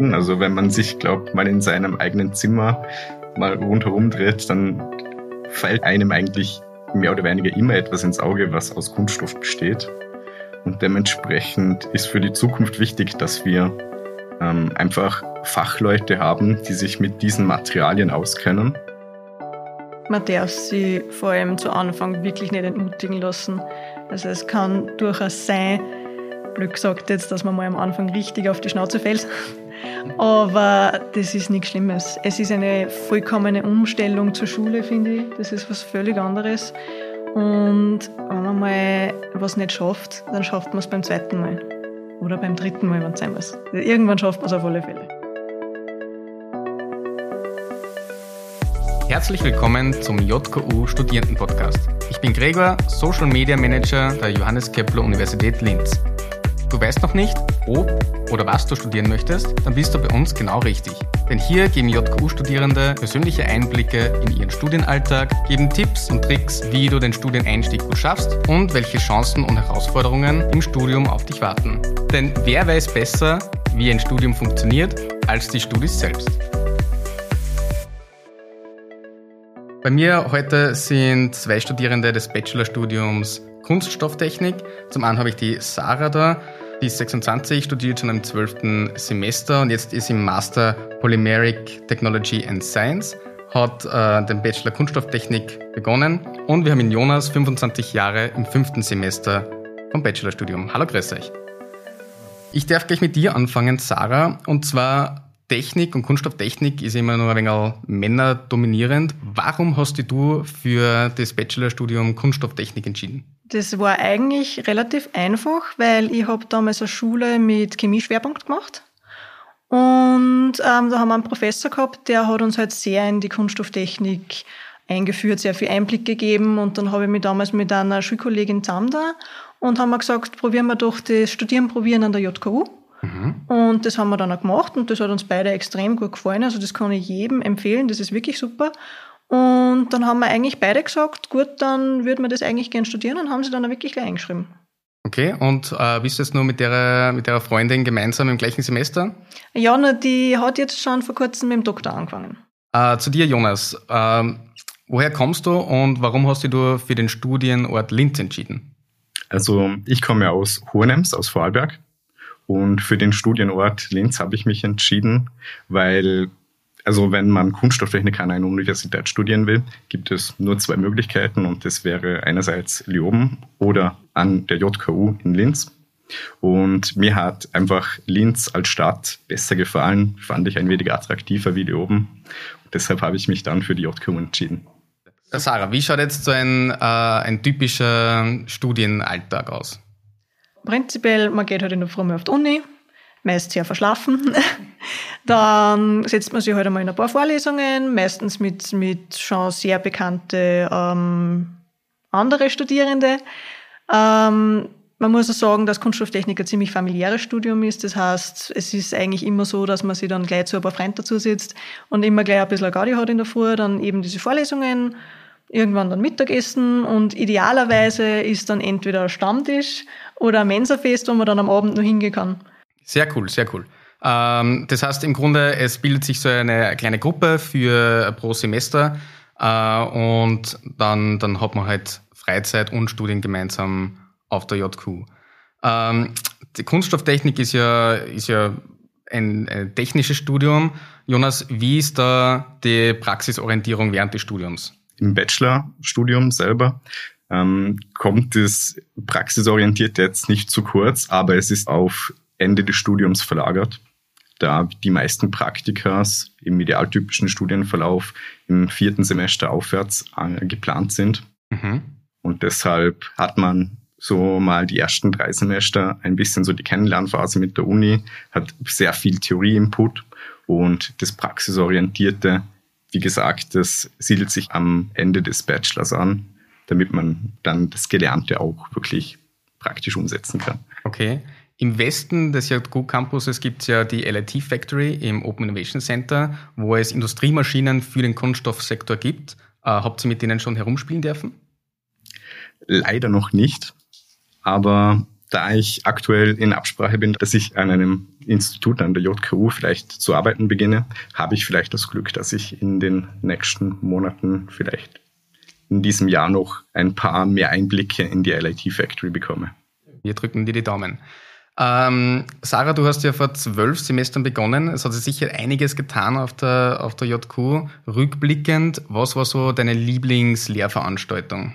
Also wenn man sich, glaubt, mal in seinem eigenen Zimmer mal rundherum dreht, dann fällt einem eigentlich mehr oder weniger immer etwas ins Auge, was aus Kunststoff besteht. Und dementsprechend ist für die Zukunft wichtig, dass wir ähm, einfach Fachleute haben, die sich mit diesen Materialien auskennen. Man darf sie vor allem zu Anfang wirklich nicht entmutigen lassen. Also es kann durchaus sein, blöd gesagt jetzt, dass man mal am Anfang richtig auf die Schnauze fällt. Aber das ist nichts Schlimmes. Es ist eine vollkommene Umstellung zur Schule, finde ich. Das ist was völlig anderes. Und wenn man mal was nicht schafft, dann schafft man es beim zweiten Mal. Oder beim dritten Mal, wenn es sein muss. Irgendwann schafft man es auf alle Fälle. Herzlich willkommen zum JKU Studierendenpodcast. Ich bin Gregor, Social Media Manager der Johannes Kepler Universität Linz. Du weißt noch nicht, ob oder was du studieren möchtest, dann bist du bei uns genau richtig. Denn hier geben JKU-Studierende persönliche Einblicke in ihren Studienalltag, geben Tipps und Tricks, wie du den Studieneinstieg gut schaffst und welche Chancen und Herausforderungen im Studium auf dich warten. Denn wer weiß besser, wie ein Studium funktioniert, als die Studis selbst. Bei mir heute sind zwei Studierende des Bachelorstudiums Kunststofftechnik. Zum einen habe ich die Sarah da, die ist 26, studiert schon im 12. Semester und jetzt ist im Master Polymeric Technology and Science, hat äh, den Bachelor Kunststofftechnik begonnen und wir haben in Jonas 25 Jahre im fünften Semester vom Bachelorstudium. Hallo, grüß euch. Ich darf gleich mit dir anfangen, Sarah, und zwar Technik und Kunststofftechnik ist immer nur ein wenig männerdominierend. Warum hast du für das Bachelorstudium Kunststofftechnik entschieden? Das war eigentlich relativ einfach, weil ich habe damals eine Schule mit Chemieschwerpunkt gemacht. Und ähm, da haben wir einen Professor gehabt, der hat uns halt sehr in die Kunststofftechnik eingeführt, sehr viel Einblick gegeben. Und dann habe ich mich damals mit einer Schulkollegin zusammen da und haben wir gesagt, probieren wir doch das Studieren probieren an der JKU. Mhm. Und das haben wir dann auch gemacht und das hat uns beide extrem gut gefallen. Also das kann ich jedem empfehlen, das ist wirklich super. Und dann haben wir eigentlich beide gesagt, gut, dann würden wir das eigentlich gern studieren und haben sie dann auch wirklich gleich eingeschrieben. Okay, und äh, bist du jetzt nur mit der, mit der Freundin gemeinsam im gleichen Semester? Ja, na, die hat jetzt schon vor kurzem mit dem Doktor angefangen. Äh, zu dir, Jonas. Äh, woher kommst du und warum hast du für den Studienort Linz entschieden? Also ich komme aus Hohenems, aus Vorarlberg. Und für den Studienort Linz habe ich mich entschieden, weil, also wenn man Kunststofftechnik an einer Universität studieren will, gibt es nur zwei Möglichkeiten und das wäre einerseits Lioben oder an der JKU in Linz. Und mir hat einfach Linz als Stadt besser gefallen, fand ich ein wenig attraktiver wie Lioben. Und deshalb habe ich mich dann für die JKU entschieden. Sarah, wie schaut jetzt so ein, äh, ein typischer Studienalltag aus? prinzipiell, man geht halt in der Früh auf die Uni, meist sehr verschlafen. Dann setzt man sich halt einmal in ein paar Vorlesungen, meistens mit, mit schon sehr bekannte ähm, andere Studierende. Ähm, man muss auch sagen, dass Kunststofftechnik ein ziemlich familiäres Studium ist. Das heißt, es ist eigentlich immer so, dass man sich dann gleich zu ein paar Freunden dazu sitzt und immer gleich ein bisschen Gaudi hat in der Früh, dann eben diese Vorlesungen, irgendwann dann Mittagessen und idealerweise ist dann entweder ein Stammtisch oder ein Mensafest, wo man dann am Abend noch hingehen kann. Sehr cool, sehr cool. Ähm, das heißt im Grunde, es bildet sich so eine kleine Gruppe für pro Semester äh, und dann, dann hat man halt Freizeit und Studien gemeinsam auf der JQ. Ähm, die Kunststofftechnik ist ja, ist ja ein, ein technisches Studium. Jonas, wie ist da die Praxisorientierung während des Studiums? Im Bachelorstudium selber ähm, kommt das praxisorientiert jetzt nicht zu kurz, aber es ist auf Ende des Studiums verlagert, da die meisten Praktikas im idealtypischen Studienverlauf im vierten Semester aufwärts äh, geplant sind. Mhm. Und deshalb hat man so mal die ersten drei Semester ein bisschen so die Kennenlernphase mit der Uni, hat sehr viel Theorie-Input und das Praxisorientierte, wie gesagt, das siedelt sich am Ende des Bachelors an damit man dann das Gelernte auch wirklich praktisch umsetzen kann. Okay. Im Westen des JGU Campuses gibt es ja die LIT Factory im Open Innovation Center, wo es Industriemaschinen für den Kunststoffsektor gibt. Äh, habt ihr mit denen schon herumspielen dürfen? Leider noch nicht. Aber da ich aktuell in Absprache bin, dass ich an einem Institut an der JKU vielleicht zu arbeiten beginne, habe ich vielleicht das Glück, dass ich in den nächsten Monaten vielleicht in diesem Jahr noch ein paar mehr Einblicke in die LIT Factory bekomme. Wir drücken dir die Daumen. Ähm, Sarah, du hast ja vor zwölf Semestern begonnen. Es hat sich sicher einiges getan auf der, auf der JQ. Rückblickend, was war so deine Lieblingslehrveranstaltung?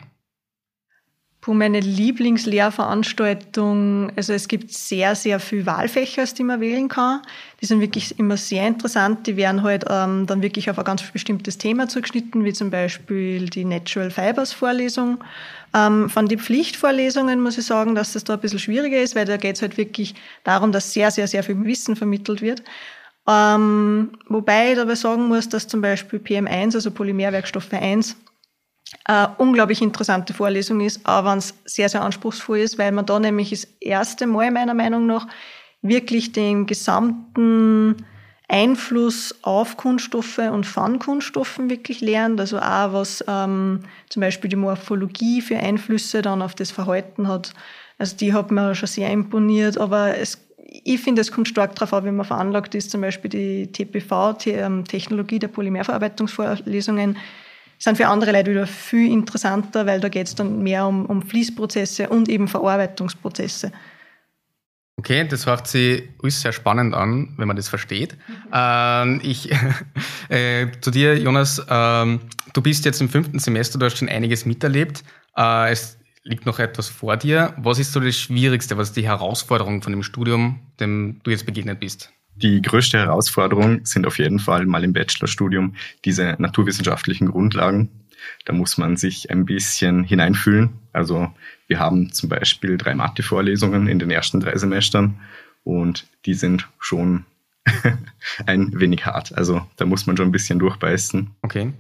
Puh, meine Lieblingslehrveranstaltung, also es gibt sehr, sehr viele Wahlfächer, die man wählen kann. Die sind wirklich immer sehr interessant. Die werden halt ähm, dann wirklich auf ein ganz bestimmtes Thema zugeschnitten, wie zum Beispiel die Natural Fibers Vorlesung. Ähm, von den Pflichtvorlesungen muss ich sagen, dass das da ein bisschen schwieriger ist, weil da geht es halt wirklich darum, dass sehr, sehr, sehr viel Wissen vermittelt wird. Ähm, wobei ich aber sagen muss, dass zum Beispiel PM1, also Polymerwerkstoffe 1, äh, unglaublich interessante Vorlesung ist, aber es sehr, sehr anspruchsvoll ist, weil man da nämlich das erste Mal meiner Meinung nach wirklich den gesamten Einfluss auf Kunststoffe und von Kunststoffen wirklich lernt. Also auch was ähm, zum Beispiel die Morphologie für Einflüsse dann auf das Verhalten hat. Also die hat mir schon sehr imponiert, aber es, ich finde, es kommt stark darauf an, wie man veranlagt ist. Zum Beispiel die TPV, die ähm, Technologie der Polymerverarbeitungsvorlesungen, sind für andere Leute wieder viel interessanter, weil da geht es dann mehr um, um Fließprozesse und eben Verarbeitungsprozesse. Okay, das hört sich alles sehr spannend an, wenn man das versteht. Mhm. Ähm, ich, äh, zu dir, Jonas, ähm, du bist jetzt im fünften Semester, du hast schon einiges miterlebt. Äh, es liegt noch etwas vor dir. Was ist so das Schwierigste, was ist die Herausforderung von dem Studium, dem du jetzt begegnet bist? Die größte Herausforderung sind auf jeden Fall mal im Bachelorstudium diese naturwissenschaftlichen Grundlagen. Da muss man sich ein bisschen hineinfühlen. Also wir haben zum Beispiel drei Mathe-Vorlesungen in den ersten drei Semestern und die sind schon ein wenig hart. Also da muss man schon ein bisschen durchbeißen. Okay.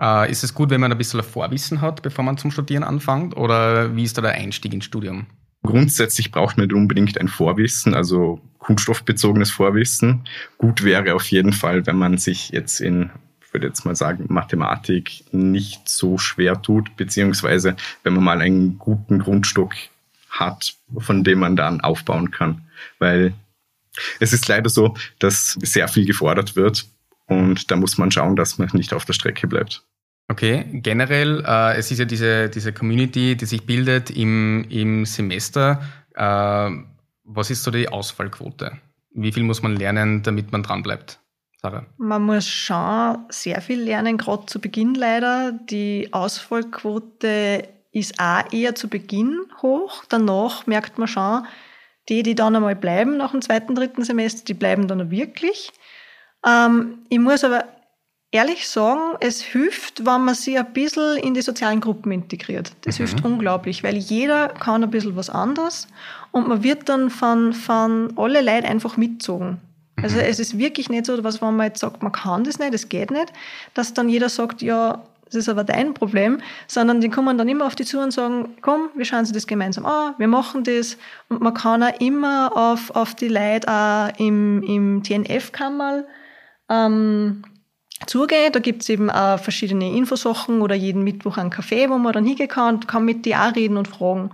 Äh, ist es gut, wenn man ein bisschen Vorwissen hat, bevor man zum Studieren anfängt? Oder wie ist da der Einstieg ins Studium? Grundsätzlich braucht man unbedingt ein Vorwissen, also kunststoffbezogenes Vorwissen. Gut wäre auf jeden Fall, wenn man sich jetzt in, ich würde jetzt mal sagen, Mathematik nicht so schwer tut, beziehungsweise wenn man mal einen guten Grundstock hat, von dem man dann aufbauen kann. Weil es ist leider so, dass sehr viel gefordert wird und da muss man schauen, dass man nicht auf der Strecke bleibt. Okay, generell, äh, es ist ja diese, diese Community, die sich bildet im, im Semester. Äh, was ist so die Ausfallquote? Wie viel muss man lernen, damit man dranbleibt? Sarah? Man muss schon sehr viel lernen, gerade zu Beginn leider. Die Ausfallquote ist auch eher zu Beginn hoch. Danach merkt man schon, die, die dann einmal bleiben nach dem zweiten, dritten Semester, die bleiben dann auch wirklich. Ähm, ich muss aber ehrlich sagen, es hilft, wenn man sich ein bisschen in die sozialen Gruppen integriert. Das mhm. hilft unglaublich, weil jeder kann ein bisschen was anderes und man wird dann von, von alle Leuten einfach mitgezogen. Also mhm. es ist wirklich nicht so, was wenn man jetzt sagt, man kann das nicht, es geht nicht, dass dann jeder sagt, ja, das ist aber dein Problem, sondern die kommen dann immer auf die zu und sagen, komm, wir schauen uns das gemeinsam an, wir machen das. Und man kann auch immer auf, auf die Leute auch im, im TNF-Kammerl ähm, zugehen. Da gibt's eben auch verschiedene Infosachen oder jeden Mittwoch einen Café, wo man dann hingehen kann und kann mit die auch reden und fragen.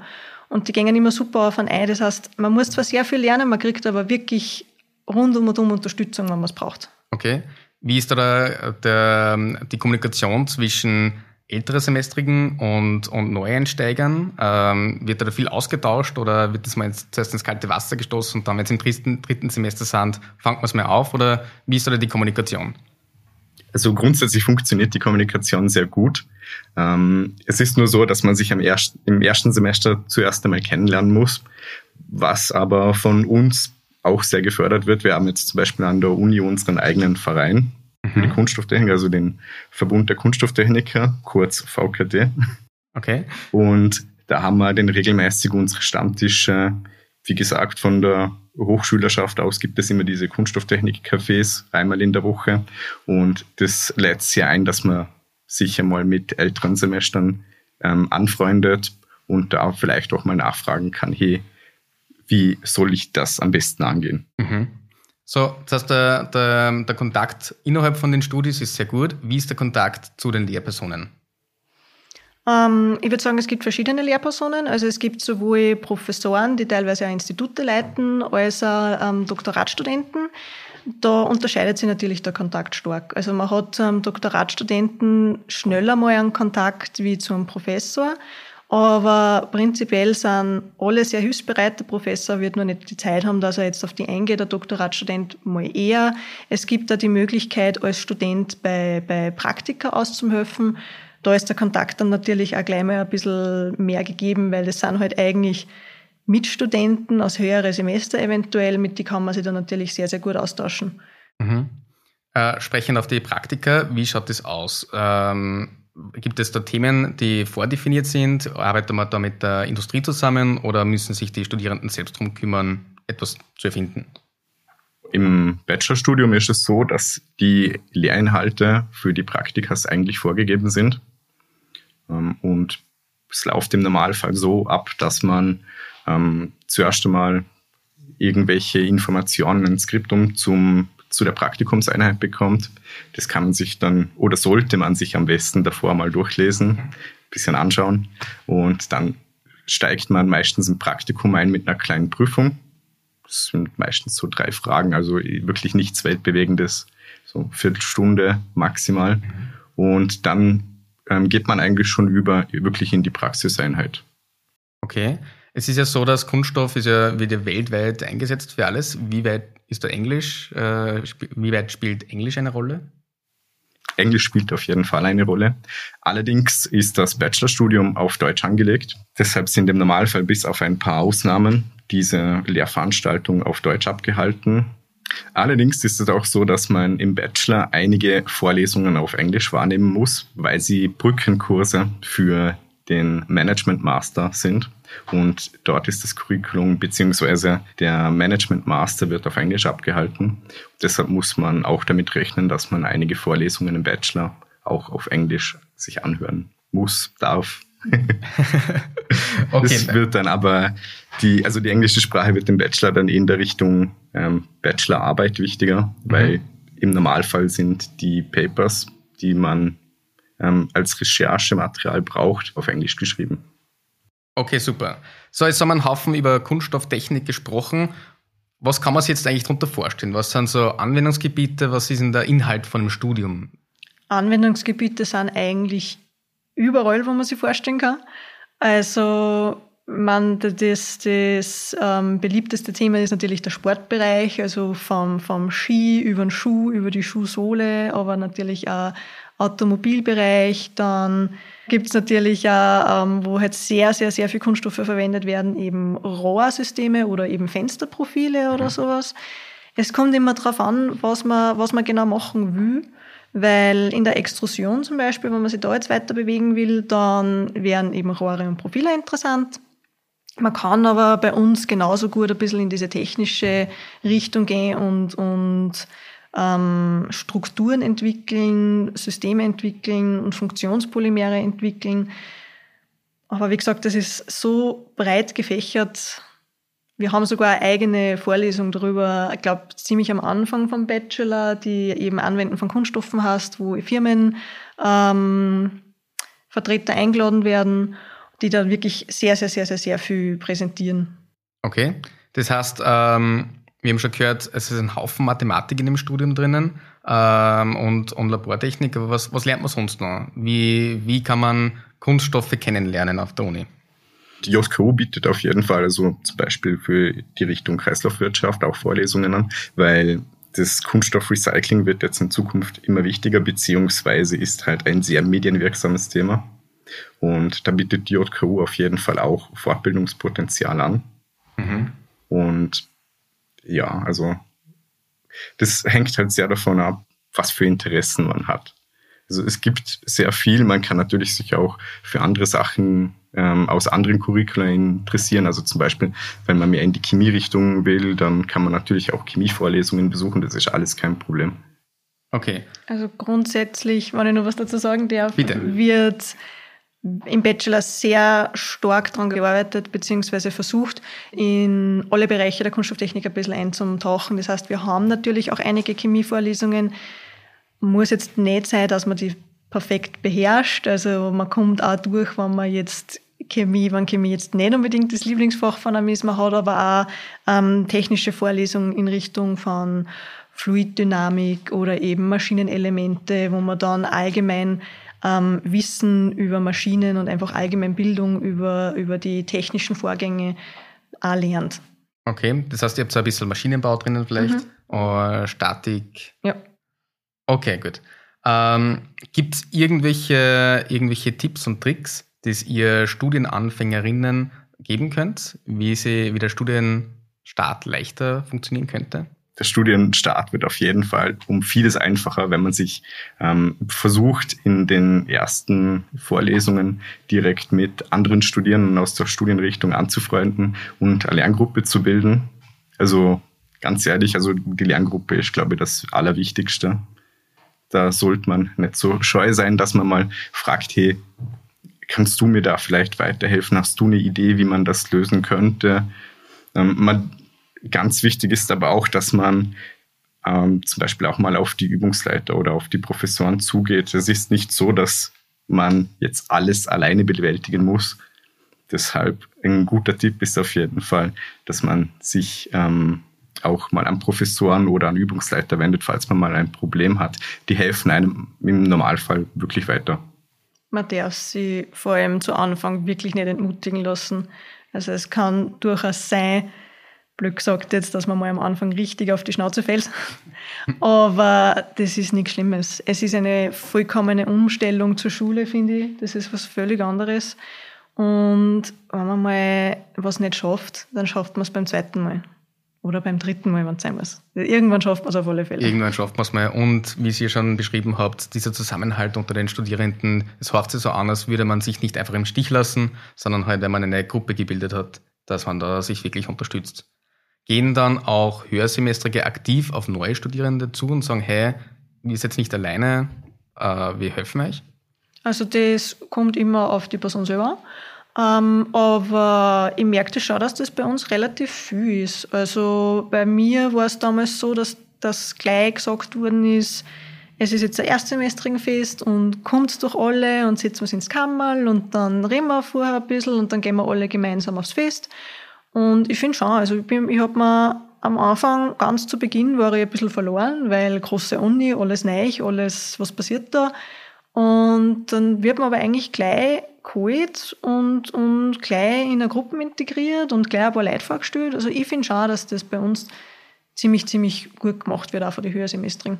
Und die gehen immer super auf ein ein. Das heißt, man muss zwar sehr viel lernen, man kriegt aber wirklich rundum und um Unterstützung, wenn man es braucht. Okay. Wie ist da der, der, die Kommunikation zwischen ältere Semestrigen und, und Neueinsteigern? Ähm, wird da viel ausgetauscht oder wird das mal zuerst ins kalte Wasser gestoßen und dann, wenn es im dritten, dritten Semester sind, fangt man es mal auf oder wie ist da die Kommunikation? Also grundsätzlich funktioniert die Kommunikation sehr gut. Ähm, es ist nur so, dass man sich am ersten, im ersten Semester zuerst einmal kennenlernen muss, was aber von uns auch sehr gefördert wird. Wir haben jetzt zum Beispiel an der Uni unseren eigenen Verein für die mhm. Kunststofftechnik, also den Verbund der Kunststofftechniker, kurz VKD. Okay. Und da haben wir den regelmäßig unsere Stammtische, wie gesagt, von der Hochschülerschaft aus gibt es immer diese Kunststofftechnik-Cafés einmal in der Woche und das lädt sich ein, dass man sich einmal mit älteren Semestern ähm, anfreundet und da vielleicht auch mal nachfragen kann, hey, wie soll ich das am besten angehen? Mhm. So, das heißt, der, der, der Kontakt innerhalb von den Studis ist sehr gut. Wie ist der Kontakt zu den Lehrpersonen? Ähm, ich würde sagen, es gibt verschiedene Lehrpersonen. Also es gibt sowohl Professoren, die teilweise auch Institute leiten, als auch ähm, Doktoratstudenten. Da unterscheidet sich natürlich der Kontakt stark. Also man hat zum Doktoratstudenten schneller mal einen Kontakt wie zum Professor. Aber prinzipiell sind alle sehr hilfsbereit. Der Professor wird nur nicht die Zeit haben, dass er jetzt auf die eingeht, der Doktoratstudent mal eher. Es gibt da die Möglichkeit, als Student bei, bei Praktika auszuhelfen. Da ist der Kontakt dann natürlich auch gleich mal ein bisschen mehr gegeben, weil das sind halt eigentlich Mitstudenten aus höheren Semester eventuell, mit die kann man sich dann natürlich sehr, sehr gut austauschen. Mhm. Äh, sprechend auf die Praktika, wie schaut das aus? Ähm, gibt es da Themen, die vordefiniert sind? Arbeitet man da mit der Industrie zusammen oder müssen sich die Studierenden selbst darum kümmern, etwas zu erfinden? Im Bachelorstudium ist es so, dass die Lehrinhalte für die Praktikas eigentlich vorgegeben sind. Ähm, und es läuft im Normalfall so ab, dass man ähm, zuerst einmal irgendwelche Informationen, ein Skriptum zum, zu der Praktikumseinheit bekommt. Das kann man sich dann oder sollte man sich am besten davor mal durchlesen, ein bisschen anschauen und dann steigt man meistens im Praktikum ein mit einer kleinen Prüfung. Das sind meistens so drei Fragen, also wirklich nichts Weltbewegendes, so Viertelstunde maximal. Und dann ähm, geht man eigentlich schon über wirklich in die Praxiseinheit. Okay. Es ist ja so, dass Kunststoff ist ja, wird ja weltweit eingesetzt für alles. Wie weit ist da Englisch? Äh, wie weit spielt Englisch eine Rolle? Englisch spielt auf jeden Fall eine Rolle. Allerdings ist das Bachelorstudium auf Deutsch angelegt. Deshalb sind im Normalfall bis auf ein paar Ausnahmen diese Lehrveranstaltungen auf Deutsch abgehalten. Allerdings ist es auch so, dass man im Bachelor einige Vorlesungen auf Englisch wahrnehmen muss, weil sie Brückenkurse für den Management Master sind. Und dort ist das Curriculum beziehungsweise der Management Master wird auf Englisch abgehalten. Deshalb muss man auch damit rechnen, dass man einige Vorlesungen im Bachelor auch auf Englisch sich anhören muss, darf. okay. Das wird dann aber die, also die englische Sprache wird im Bachelor dann in der Richtung ähm, Bachelorarbeit wichtiger, mhm. weil im Normalfall sind die Papers, die man ähm, als Recherchematerial braucht, auf Englisch geschrieben. Okay, super. So, jetzt haben wir einen Haufen über Kunststofftechnik gesprochen. Was kann man sich jetzt eigentlich darunter vorstellen? Was sind so Anwendungsgebiete? Was ist denn der Inhalt von einem Studium? Anwendungsgebiete sind eigentlich überall, wo man sich vorstellen kann. Also man, das, das ähm, beliebteste Thema ist natürlich der Sportbereich, also vom, vom Ski über den Schuh, über die Schuhsohle, aber natürlich auch Automobilbereich. Dann gibt es natürlich auch, ähm, wo halt sehr, sehr, sehr viel Kunststoffe verwendet werden, eben Rohrsysteme oder eben Fensterprofile oder mhm. sowas. Es kommt immer darauf an, was man, was man genau machen will. Weil in der Extrusion zum Beispiel, wenn man sich da jetzt weiter bewegen will, dann wären eben Rohre und Profile interessant. Man kann aber bei uns genauso gut ein bisschen in diese technische Richtung gehen und, und ähm, Strukturen entwickeln, Systeme entwickeln und Funktionspolymere entwickeln. Aber wie gesagt, das ist so breit gefächert. Wir haben sogar eine eigene Vorlesung darüber, ich glaube, ziemlich am Anfang vom Bachelor, die eben Anwenden von Kunststoffen hast, wo Firmen ähm, Vertreter eingeladen werden die dann wirklich sehr, sehr, sehr, sehr, sehr viel präsentieren. Okay. Das heißt, ähm, wir haben schon gehört, es ist ein Haufen Mathematik in dem Studium drinnen ähm, und, und Labortechnik. Aber was, was lernt man sonst noch? Wie, wie kann man Kunststoffe kennenlernen auf der Uni? Die JKU bietet auf jeden Fall also zum Beispiel für die Richtung Kreislaufwirtschaft auch Vorlesungen an, weil das Kunststoffrecycling wird jetzt in Zukunft immer wichtiger, beziehungsweise ist halt ein sehr medienwirksames Thema. Und da bietet die JKU auf jeden Fall auch Fortbildungspotenzial an. Mhm. Und ja, also das hängt halt sehr davon ab, was für Interessen man hat. Also es gibt sehr viel, man kann natürlich sich auch für andere Sachen ähm, aus anderen Curricula interessieren. Also zum Beispiel, wenn man mehr in die Chemierichtung will, dann kann man natürlich auch Chemievorlesungen besuchen, das ist alles kein Problem. Okay. Also grundsätzlich, wenn ich noch was dazu sagen darf, Bitte. wird im Bachelor sehr stark daran gearbeitet, beziehungsweise versucht, in alle Bereiche der Kunststofftechnik ein bisschen einzutauchen. Das heißt, wir haben natürlich auch einige Chemievorlesungen. Muss jetzt nicht sein, dass man die perfekt beherrscht. Also man kommt auch durch, wenn man jetzt Chemie, wenn Chemie jetzt nicht unbedingt das Lieblingsfach von einem ist, man hat aber auch ähm, technische Vorlesungen in Richtung von Fluiddynamik oder eben Maschinenelemente, wo man dann allgemein ähm, Wissen über Maschinen und einfach allgemein Bildung über, über die technischen Vorgänge auch lernt. Okay, das heißt, ihr habt so ein bisschen Maschinenbau drinnen vielleicht, mhm. oder Statik. Ja. Okay, gut. Ähm, Gibt es irgendwelche, irgendwelche Tipps und Tricks, die ihr Studienanfängerinnen geben könnt, wie, sie, wie der Studienstart leichter funktionieren könnte? Der Studienstart wird auf jeden Fall um vieles einfacher, wenn man sich ähm, versucht, in den ersten Vorlesungen direkt mit anderen Studierenden aus der Studienrichtung anzufreunden und eine Lerngruppe zu bilden. Also ganz ehrlich, also die Lerngruppe ist, glaube ich, das Allerwichtigste. Da sollte man nicht so scheu sein, dass man mal fragt, hey, kannst du mir da vielleicht weiterhelfen? Hast du eine Idee, wie man das lösen könnte? Ähm, man, ganz wichtig ist aber auch, dass man ähm, zum Beispiel auch mal auf die Übungsleiter oder auf die Professoren zugeht. Es ist nicht so, dass man jetzt alles alleine bewältigen muss. Deshalb ein guter Tipp ist auf jeden Fall, dass man sich ähm, auch mal an Professoren oder an Übungsleiter wendet, falls man mal ein Problem hat. Die helfen einem im Normalfall wirklich weiter man darf sie vor allem zu Anfang wirklich nicht entmutigen lassen. Also es kann durchaus sein, blöd gesagt jetzt, dass man mal am Anfang richtig auf die Schnauze fällt. Aber das ist nichts Schlimmes. Es ist eine vollkommene Umstellung zur Schule, finde ich. Das ist was völlig anderes. Und wenn man mal was nicht schafft, dann schafft man es beim zweiten Mal. Oder beim dritten Mal, wenn es sein muss. Irgendwann schafft man es auf alle Fälle. Irgendwann schafft man es mal. Und wie Sie schon beschrieben habt, dieser Zusammenhalt unter den Studierenden, es hört sich so an, als würde man sich nicht einfach im Stich lassen, sondern halt, wenn man eine Gruppe gebildet hat, dass man da sich wirklich unterstützt. Gehen dann auch Hörsemestrige aktiv auf neue Studierende zu und sagen, hey, sind jetzt nicht alleine, äh, wir helfen euch? Also das kommt immer auf die Person selber ähm, aber ich merkte schon, dass das bei uns relativ viel ist. Also bei mir war es damals so, dass das gleich gesagt worden ist, es ist jetzt ein Erstsemestrigenfest und kommt doch alle und setzen wir ins Kammerl und dann reden wir vorher ein bisschen und dann gehen wir alle gemeinsam aufs Fest. Und ich finde schon, also ich, bin, ich habe mir am Anfang, ganz zu Beginn, war ich ein bisschen verloren, weil große Uni, alles neu, alles, was passiert da. Und dann wird man aber eigentlich gleich geholt und, und gleich in eine Gruppe integriert und gleich ein paar Leute vorgestellt. Also ich finde schon, dass das bei uns ziemlich, ziemlich gut gemacht wird, auch von den Höhersemestern.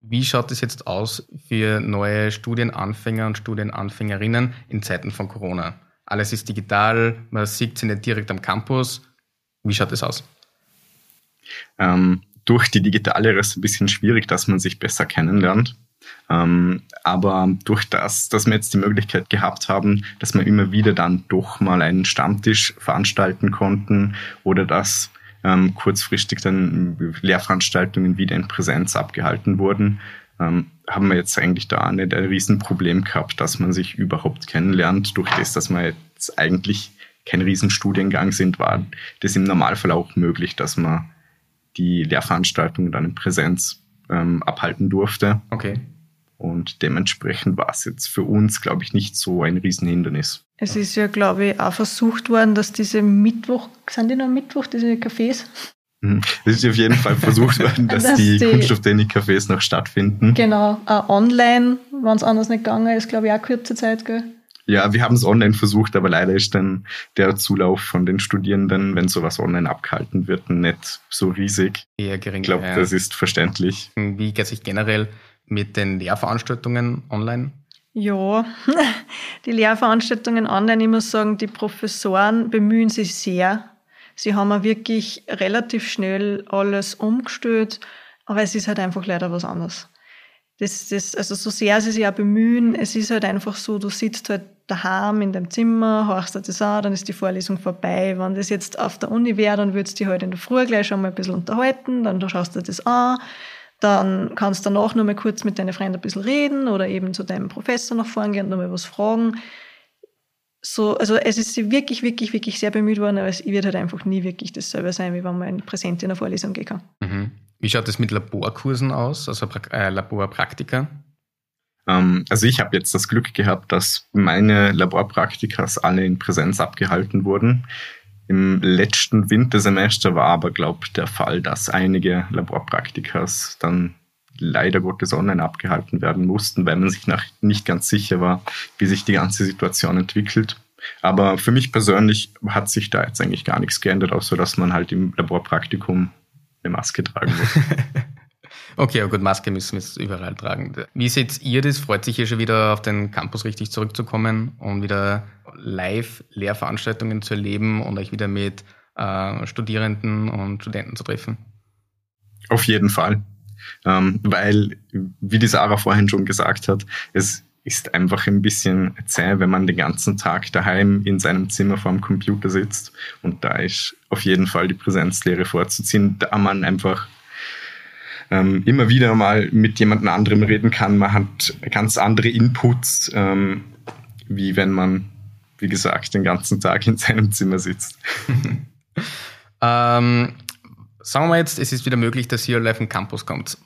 Wie schaut es jetzt aus für neue Studienanfänger und Studienanfängerinnen in Zeiten von Corona? Alles ist digital, man sieht sie nicht direkt am Campus. Wie schaut es aus? Ähm, durch die digitale ist es ein bisschen schwierig, dass man sich besser kennenlernt. Ähm, aber durch das, dass wir jetzt die Möglichkeit gehabt haben, dass wir immer wieder dann doch mal einen Stammtisch veranstalten konnten oder dass ähm, kurzfristig dann Lehrveranstaltungen wieder in Präsenz abgehalten wurden, ähm, haben wir jetzt eigentlich da nicht ein Riesenproblem gehabt, dass man sich überhaupt kennenlernt. Durch das, dass wir jetzt eigentlich kein Riesenstudiengang sind, war das im Normalfall auch möglich, dass man die Lehrveranstaltungen dann in Präsenz ähm, abhalten durfte. Okay. Und dementsprechend war es jetzt für uns, glaube ich, nicht so ein Riesenhindernis. Es ist ja, glaube ich, auch versucht worden, dass diese Mittwoch, sind die noch Mittwoch, diese Cafés? Mhm. Es ist auf jeden Fall versucht worden, dass, dass die, die Kunststofftechnik-Cafés noch stattfinden. Genau, auch online, wenn es anders nicht gegangen ist, glaube ich, auch kurze Zeit, gell? Ja, wir haben es online versucht, aber leider ist dann der Zulauf von den Studierenden, wenn sowas online abgehalten wird, nicht so riesig. Eher gering. Ich glaube, ja. das ist verständlich. Wie geht sich generell mit den Lehrveranstaltungen online? Ja, die Lehrveranstaltungen online, ich muss sagen, die Professoren bemühen sich sehr. Sie haben auch wirklich relativ schnell alles umgestellt, aber es ist halt einfach leider was anderes das, das, also so sehr sie sich auch bemühen, es ist halt einfach so, du sitzt halt daheim in deinem Zimmer, horchst dir das an, dann ist die Vorlesung vorbei. Wenn das jetzt auf der Uni wäre, dann würdest du dich halt in der Früh gleich schon mal ein bisschen unterhalten, dann schaust du dir das an, dann kannst du danach nur mal kurz mit deinen Freunden ein bisschen reden oder eben zu deinem Professor noch fahren gehen und noch mal was fragen. So, also es ist wirklich, wirklich, wirklich sehr bemüht worden, aber es wird halt einfach nie wirklich dasselbe sein, wie wenn man präsent in einer Vorlesung gehen kann. Mhm. Wie schaut es mit Laborkursen aus, also äh, Laborpraktika? Ähm, also ich habe jetzt das Glück gehabt, dass meine Laborpraktikas alle in Präsenz abgehalten wurden. Im letzten Wintersemester war aber, glaube ich, der Fall, dass einige Laborpraktikas dann leider Gottes online abgehalten werden mussten, weil man sich nach nicht ganz sicher war, wie sich die ganze Situation entwickelt. Aber für mich persönlich hat sich da jetzt eigentlich gar nichts geändert, außer dass man halt im Laborpraktikum eine Maske tragen muss. Okay, aber gut, Maske müssen wir jetzt überall tragen. Wie seht ihr das? Freut sich hier schon wieder auf den Campus richtig zurückzukommen und wieder live Lehrveranstaltungen zu erleben und euch wieder mit äh, Studierenden und Studenten zu treffen? Auf jeden Fall. Ähm, weil, wie die Sarah vorhin schon gesagt hat, es ist einfach ein bisschen zäh, wenn man den ganzen Tag daheim in seinem Zimmer vorm Computer sitzt. Und da ist auf jeden Fall die Präsenzlehre vorzuziehen, da man einfach ähm, immer wieder mal mit jemand anderem reden kann. Man hat ganz andere Inputs, ähm, wie wenn man, wie gesagt, den ganzen Tag in seinem Zimmer sitzt. ähm, sagen wir jetzt, es ist wieder möglich, dass ihr live im Campus kommt.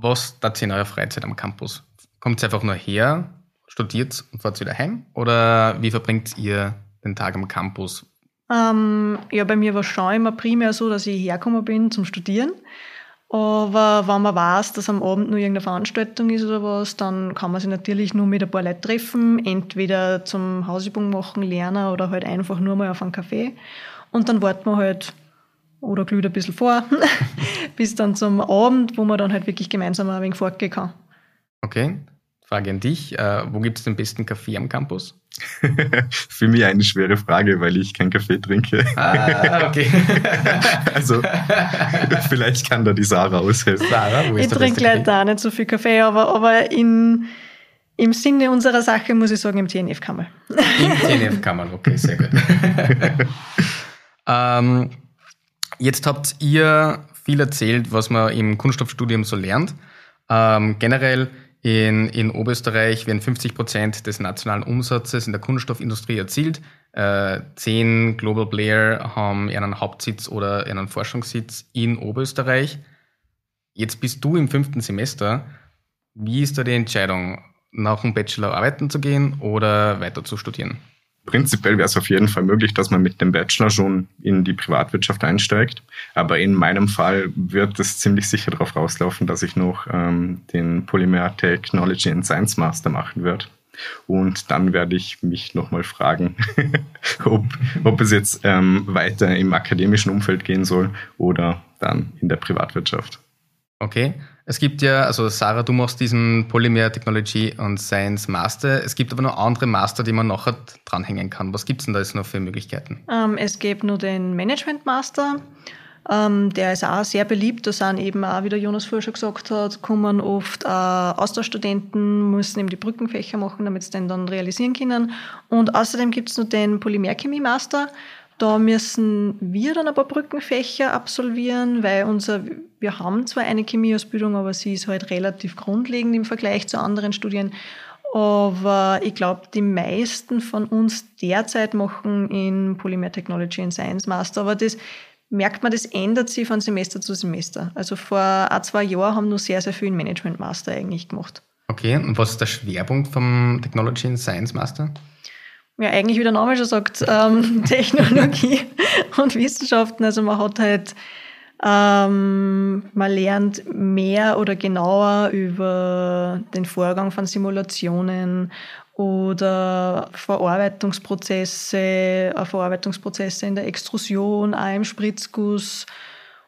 Was tat ihr in eurer Freizeit am Campus? Kommt ihr einfach nur her, studiert und fahrt wieder heim? Oder wie verbringt ihr den Tag am Campus? Ähm, ja, bei mir war es schon immer primär so, dass ich hergekommen bin zum Studieren. Aber wenn man weiß, dass am Abend nur irgendeine Veranstaltung ist oder was, dann kann man sich natürlich nur mit ein paar Leuten treffen, entweder zum Hausübung machen, lernen oder halt einfach nur mal auf einen Kaffee. Und dann warten wir halt oder glüht ein bisschen vor, bis dann zum Abend, wo man dann halt wirklich gemeinsam ein wenig fortgehen kann. Okay, Frage an dich. Äh, wo gibt es den besten Kaffee am Campus? Für mich eine schwere Frage, weil ich keinen Kaffee trinke. Ah, okay. also, vielleicht kann da die Sarah aushelfen. Sarah, wo ist ich trinke leider auch nicht so viel Kaffee, aber, aber in, im Sinne unserer Sache muss ich sagen, im TNF-Kammer. Im TNF-Kammer, okay, sehr gut. ähm, jetzt habt ihr viel erzählt, was man im Kunststoffstudium so lernt. Ähm, generell in, in Oberösterreich werden 50 Prozent des nationalen Umsatzes in der Kunststoffindustrie erzielt. Äh, zehn Global Player haben einen Hauptsitz oder einen Forschungssitz in Oberösterreich. Jetzt bist du im fünften Semester. Wie ist da die Entscheidung, nach dem Bachelor arbeiten zu gehen oder weiter zu studieren? Prinzipiell wäre es auf jeden Fall möglich, dass man mit dem Bachelor schon in die Privatwirtschaft einsteigt. Aber in meinem Fall wird es ziemlich sicher darauf rauslaufen, dass ich noch ähm, den Polymer Technology and Science Master machen werde. Und dann werde ich mich nochmal fragen, ob, ob es jetzt ähm, weiter im akademischen Umfeld gehen soll oder dann in der Privatwirtschaft. Okay. Es gibt ja, also Sarah, du machst diesen Polymer Technology und Science Master. Es gibt aber noch andere Master, die man nachher dranhängen kann. Was gibt es denn da jetzt noch für Möglichkeiten? Ähm, es gibt nur den Management Master. Ähm, der ist auch sehr beliebt. Da sind eben auch, wie der Jonas vorher schon gesagt hat, kommen oft äh, Austauschstudenten, müssen eben die Brückenfächer machen, damit sie den dann realisieren können. Und außerdem gibt es noch den Polymerchemie Master. Da müssen wir dann paar Brückenfächer absolvieren, weil unser, wir haben zwar eine Chemieausbildung, aber sie ist halt relativ grundlegend im Vergleich zu anderen Studien. Aber ich glaube, die meisten von uns derzeit machen in Polymer Technology and Science Master. Aber das merkt man, das ändert sich von Semester zu Semester. Also vor ein, zwei Jahren haben nur sehr, sehr viel in Management Master eigentlich gemacht. Okay, und was ist der Schwerpunkt vom Technology and Science Master? Ja eigentlich wie der Name schon sagt, ähm, Technologie und Wissenschaften. Also man hat halt, ähm, man lernt mehr oder genauer über den Vorgang von Simulationen oder Verarbeitungsprozesse, äh, Verarbeitungsprozesse in der Extrusion, auch im Spritzguss.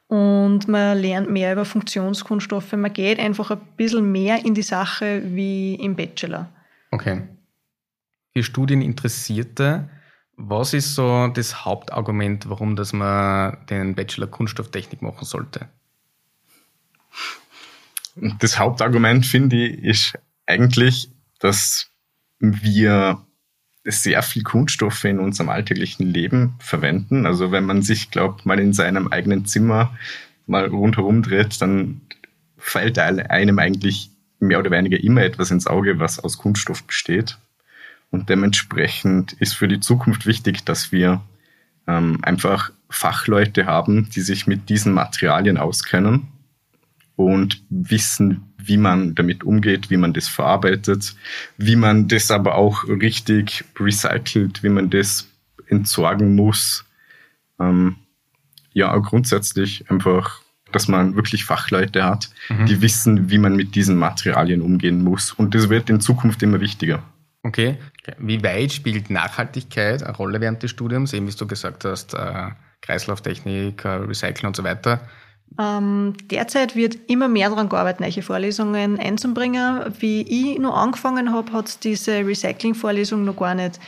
Und man lernt mehr über Funktionskunststoffe. Man geht einfach ein bisschen mehr in die Sache wie im Bachelor. Okay für Studieninteressierte, was ist so das Hauptargument, warum dass man den Bachelor Kunststofftechnik machen sollte? Das Hauptargument, finde ich, ist eigentlich, dass wir sehr viel Kunststoffe in unserem alltäglichen Leben verwenden. Also wenn man sich, glaubt, mal in seinem eigenen Zimmer mal rundherum dreht, dann fällt einem eigentlich mehr oder weniger immer etwas ins Auge, was aus Kunststoff besteht. Und dementsprechend ist für die Zukunft wichtig, dass wir ähm, einfach Fachleute haben, die sich mit diesen Materialien auskennen und wissen, wie man damit umgeht, wie man das verarbeitet, wie man das aber auch richtig recycelt, wie man das entsorgen muss. Ähm, ja, grundsätzlich einfach, dass man wirklich Fachleute hat, mhm. die wissen, wie man mit diesen Materialien umgehen muss. Und das wird in Zukunft immer wichtiger. Okay. Wie weit spielt Nachhaltigkeit eine Rolle während des Studiums? Eben wie du gesagt hast, äh, Kreislauftechnik, äh, Recyceln und so weiter. Ähm, derzeit wird immer mehr daran gearbeitet, neue Vorlesungen einzubringen. Wie ich noch angefangen habe, hat es diese Recycling-Vorlesung noch gar nicht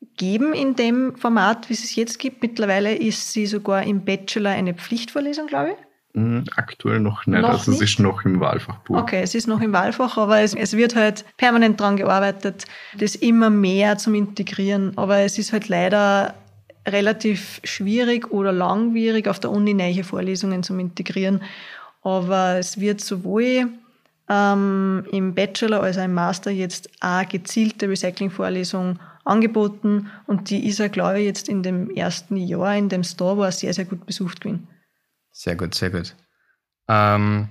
gegeben in dem Format, wie es es jetzt gibt. Mittlerweile ist sie sogar im Bachelor eine Pflichtvorlesung, glaube ich. Mhm, aktuell noch nicht, noch also nicht? es ist noch im Wahlfachbuch. Okay, es ist noch im Wahlfach, aber es, es wird halt permanent daran gearbeitet, das immer mehr zum Integrieren. Aber es ist halt leider relativ schwierig oder langwierig, auf der Uni neue Vorlesungen zu integrieren. Aber es wird sowohl ähm, im Bachelor als auch im Master jetzt eine gezielte Recycling-Vorlesung angeboten und die ist ja, glaube ich, jetzt in dem ersten Jahr in dem Store war sehr, sehr gut besucht gewesen. Sehr gut, sehr gut. Ähm,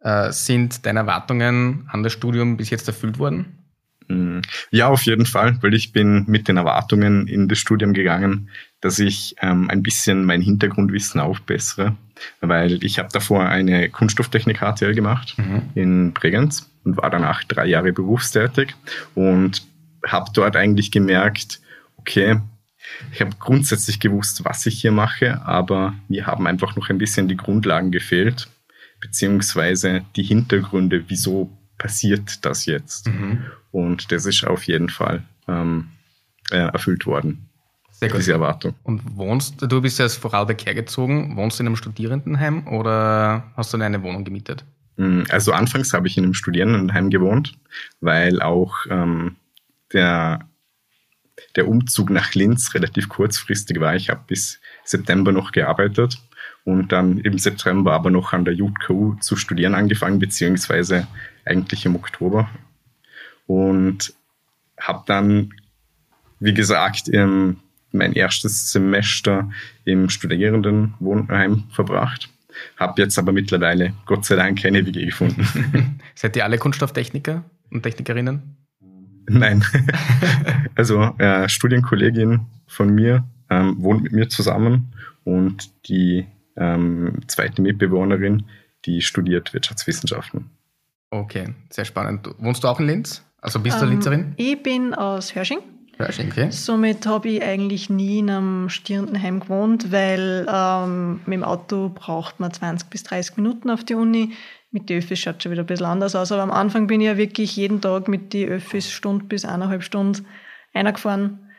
äh, sind deine Erwartungen an das Studium bis jetzt erfüllt worden? Mm, ja, auf jeden Fall, weil ich bin mit den Erwartungen in das Studium gegangen, dass ich ähm, ein bisschen mein Hintergrundwissen aufbessere, weil ich habe davor eine Kunststofftechnik HTL gemacht mhm. in Bregenz und war danach drei Jahre berufstätig und habe dort eigentlich gemerkt, okay, ich habe grundsätzlich gewusst, was ich hier mache, aber mir haben einfach noch ein bisschen die Grundlagen gefehlt, beziehungsweise die Hintergründe, wieso passiert das jetzt. Mhm. Und das ist auf jeden Fall ähm, äh, erfüllt worden. Sehr gut. Diese Erwartung. Und wohnst du bist ja aus Vorarlberg hergezogen, wohnst du in einem Studierendenheim oder hast du eine Wohnung gemietet? Mm, also anfangs habe ich in einem Studierendenheim gewohnt, weil auch ähm, der der Umzug nach Linz relativ kurzfristig war. Ich habe bis September noch gearbeitet und dann im September aber noch an der JKU zu studieren angefangen, beziehungsweise eigentlich im Oktober. Und habe dann, wie gesagt, im, mein erstes Semester im Studierendenwohnheim verbracht. Habe jetzt aber mittlerweile Gott sei Dank keine WG gefunden. Seid ihr alle Kunststofftechniker und Technikerinnen? Nein. also äh, Studienkollegin von mir ähm, wohnt mit mir zusammen und die ähm, zweite Mitbewohnerin, die studiert Wirtschaftswissenschaften. Okay, sehr spannend. Wohnst du auch in Linz? Also bist du ähm, Linzerin? Ich bin aus Hörsching. Hörsching, okay. Somit habe ich eigentlich nie in einem Stirnenheim gewohnt, weil ähm, mit dem Auto braucht man 20 bis 30 Minuten auf die Uni mit den Öffis schaut schon wieder ein bisschen anders aus. Aber am Anfang bin ich ja wirklich jeden Tag mit den Öffis Stunde bis eineinhalb Stunden eingefahren.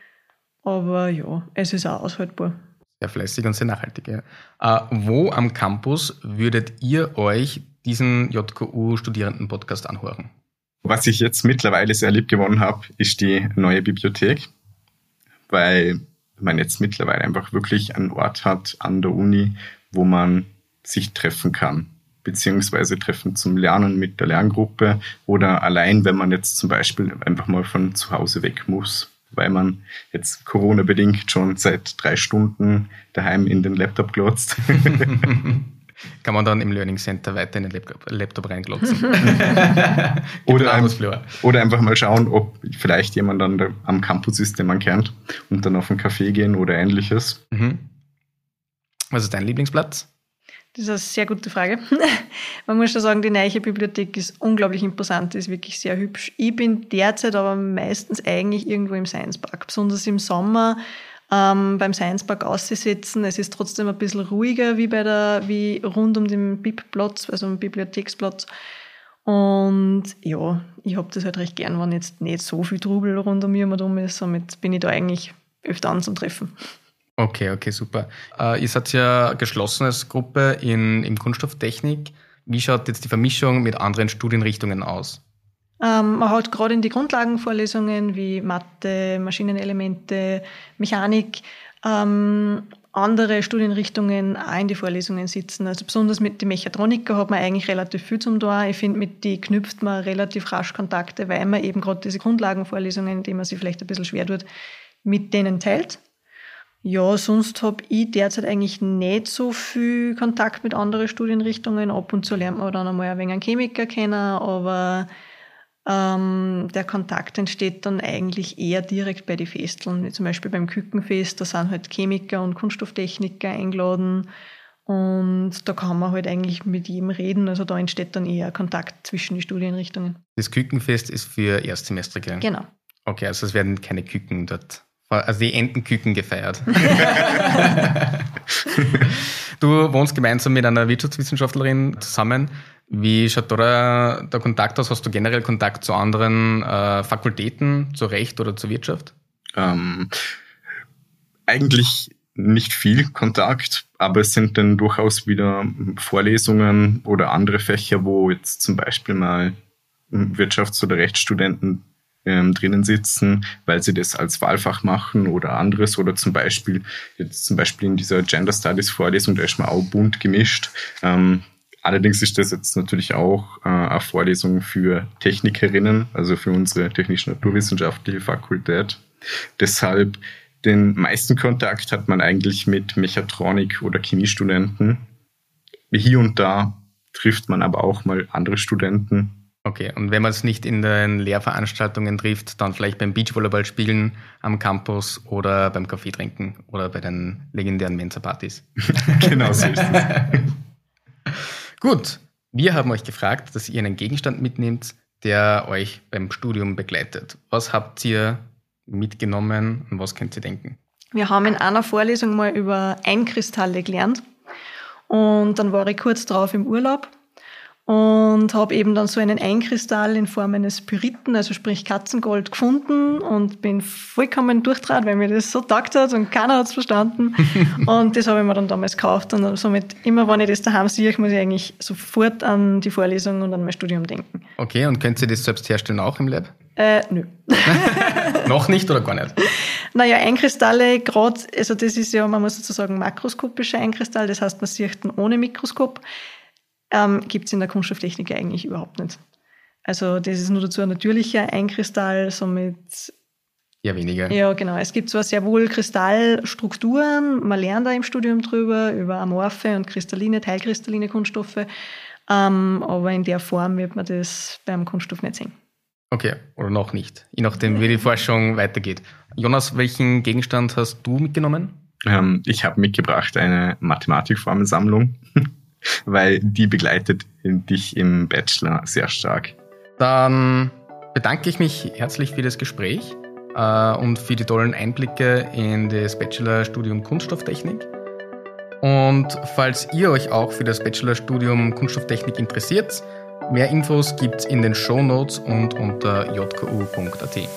Aber ja, es ist auch aushaltbar. Sehr fleißig und sehr nachhaltig. Ja. Äh, wo am Campus würdet ihr euch diesen JKU-Studierenden-Podcast anhören? Was ich jetzt mittlerweile sehr lieb gewonnen habe, ist die neue Bibliothek, weil man jetzt mittlerweile einfach wirklich einen Ort hat an der Uni, wo man sich treffen kann beziehungsweise Treffen zum Lernen mit der Lerngruppe oder allein, wenn man jetzt zum Beispiel einfach mal von zu Hause weg muss, weil man jetzt Corona-bedingt schon seit drei Stunden daheim in den Laptop glotzt. Kann man dann im Learning Center weiter in den Laptop, Laptop reinglotzen. oder, ein, oder einfach mal schauen, ob vielleicht jemand dann am Campus ist, den man kennt und dann auf einen Café gehen oder ähnliches. Mhm. Was ist dein Lieblingsplatz? Das ist eine sehr gute Frage. Man muss schon sagen, die neue Bibliothek ist unglaublich imposant, ist wirklich sehr hübsch. Ich bin derzeit aber meistens eigentlich irgendwo im Science Park, besonders im Sommer ähm, beim Science Park auszusetzen. Es ist trotzdem ein bisschen ruhiger wie bei der, wie rund um den BIP-Platz, also den Bibliotheksplatz. Und ja, ich habe das halt recht gern, wenn jetzt nicht so viel Trubel rund um mich herum ist. Somit bin ich da eigentlich öfter an zum Treffen. Okay, okay, super. Äh, ihr seid ja geschlossenes Gruppe in, in Kunststofftechnik. Wie schaut jetzt die Vermischung mit anderen Studienrichtungen aus? Ähm, man hat gerade in die Grundlagenvorlesungen wie Mathe, Maschinenelemente, Mechanik ähm, andere Studienrichtungen auch in die Vorlesungen sitzen. Also besonders mit den Mechatroniker hat man eigentlich relativ viel zum tun. Ich finde, mit die knüpft man relativ rasch Kontakte, weil man eben gerade diese Grundlagenvorlesungen, in denen man sich vielleicht ein bisschen schwer tut, mit denen teilt. Ja, sonst habe ich derzeit eigentlich nicht so viel Kontakt mit anderen Studienrichtungen. Ab und zu lernt man dann einmal ein wenig einen Chemiker kennen, aber ähm, der Kontakt entsteht dann eigentlich eher direkt bei den Festeln. Wie zum Beispiel beim Kükenfest, da sind halt Chemiker und Kunststofftechniker eingeladen. Und da kann man halt eigentlich mit jedem reden. Also da entsteht dann eher Kontakt zwischen den Studienrichtungen. Das Kükenfest ist für Erstsemestriger. Genau. Okay, also es werden keine Küken dort also die Entenküken gefeiert. du wohnst gemeinsam mit einer Wirtschaftswissenschaftlerin zusammen. Wie schaut da der Kontakt aus? Hast du generell Kontakt zu anderen äh, Fakultäten, zu Recht oder zur Wirtschaft? Ähm, eigentlich nicht viel Kontakt, aber es sind dann durchaus wieder Vorlesungen oder andere Fächer, wo jetzt zum Beispiel mal Wirtschafts- oder Rechtsstudenten ähm, drinnen sitzen, weil sie das als Wahlfach machen oder anderes oder zum Beispiel jetzt zum Beispiel in dieser Gender Studies Vorlesung, da ist man auch bunt gemischt. Ähm, allerdings ist das jetzt natürlich auch äh, eine Vorlesung für Technikerinnen, also für unsere technisch-naturwissenschaftliche Fakultät. Deshalb den meisten Kontakt hat man eigentlich mit Mechatronik- oder Chemiestudenten. Hier und da trifft man aber auch mal andere Studenten, Okay, und wenn man es nicht in den Lehrveranstaltungen trifft, dann vielleicht beim Beachvolleyball spielen am Campus oder beim Kaffee trinken oder bei den legendären Mensa-Partys. genau so ist es. Gut, wir haben euch gefragt, dass ihr einen Gegenstand mitnehmt, der euch beim Studium begleitet. Was habt ihr mitgenommen und was könnt ihr denken? Wir haben in einer Vorlesung mal über Einkristalle gelernt und dann war ich kurz drauf im Urlaub und habe eben dann so einen Einkristall in Form eines Pyriten, also sprich Katzengold, gefunden und bin vollkommen durchtrat, weil mir das so taugt hat und keiner hat es verstanden. und das habe ich mir dann damals gekauft und somit immer, wenn ich das daheim sehe, muss ich eigentlich sofort an die Vorlesung und an mein Studium denken. Okay, und könnt ihr das selbst herstellen auch im Lab? Äh, nö. Noch nicht oder gar nicht? Naja, Einkristalle, gerade, also das ist ja, man muss sozusagen makroskopischer Einkristall, das heißt, man sieht ihn ohne Mikroskop ähm, gibt es in der Kunststofftechnik eigentlich überhaupt nicht. Also das ist nur dazu ein natürlicher Einkristall, somit ja, weniger. Ja, genau. Es gibt zwar sehr wohl Kristallstrukturen, man lernt da im Studium drüber, über amorphe und kristalline, teilkristalline Kunststoffe, ähm, aber in der Form wird man das beim Kunststoff nicht sehen. Okay, oder noch nicht, je nachdem, wie die Forschung weitergeht. Jonas, welchen Gegenstand hast du mitgenommen? Ähm, ich habe mitgebracht eine Mathematikformelsammlung. weil die begleitet dich im Bachelor sehr stark. Dann bedanke ich mich herzlich für das Gespräch äh, und für die tollen Einblicke in das Bachelorstudium Kunststofftechnik. Und falls ihr euch auch für das Bachelorstudium Kunststofftechnik interessiert, mehr Infos gibt es in den Show Notes und unter jku.at.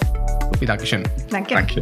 Dankeschön. Danke. Danke.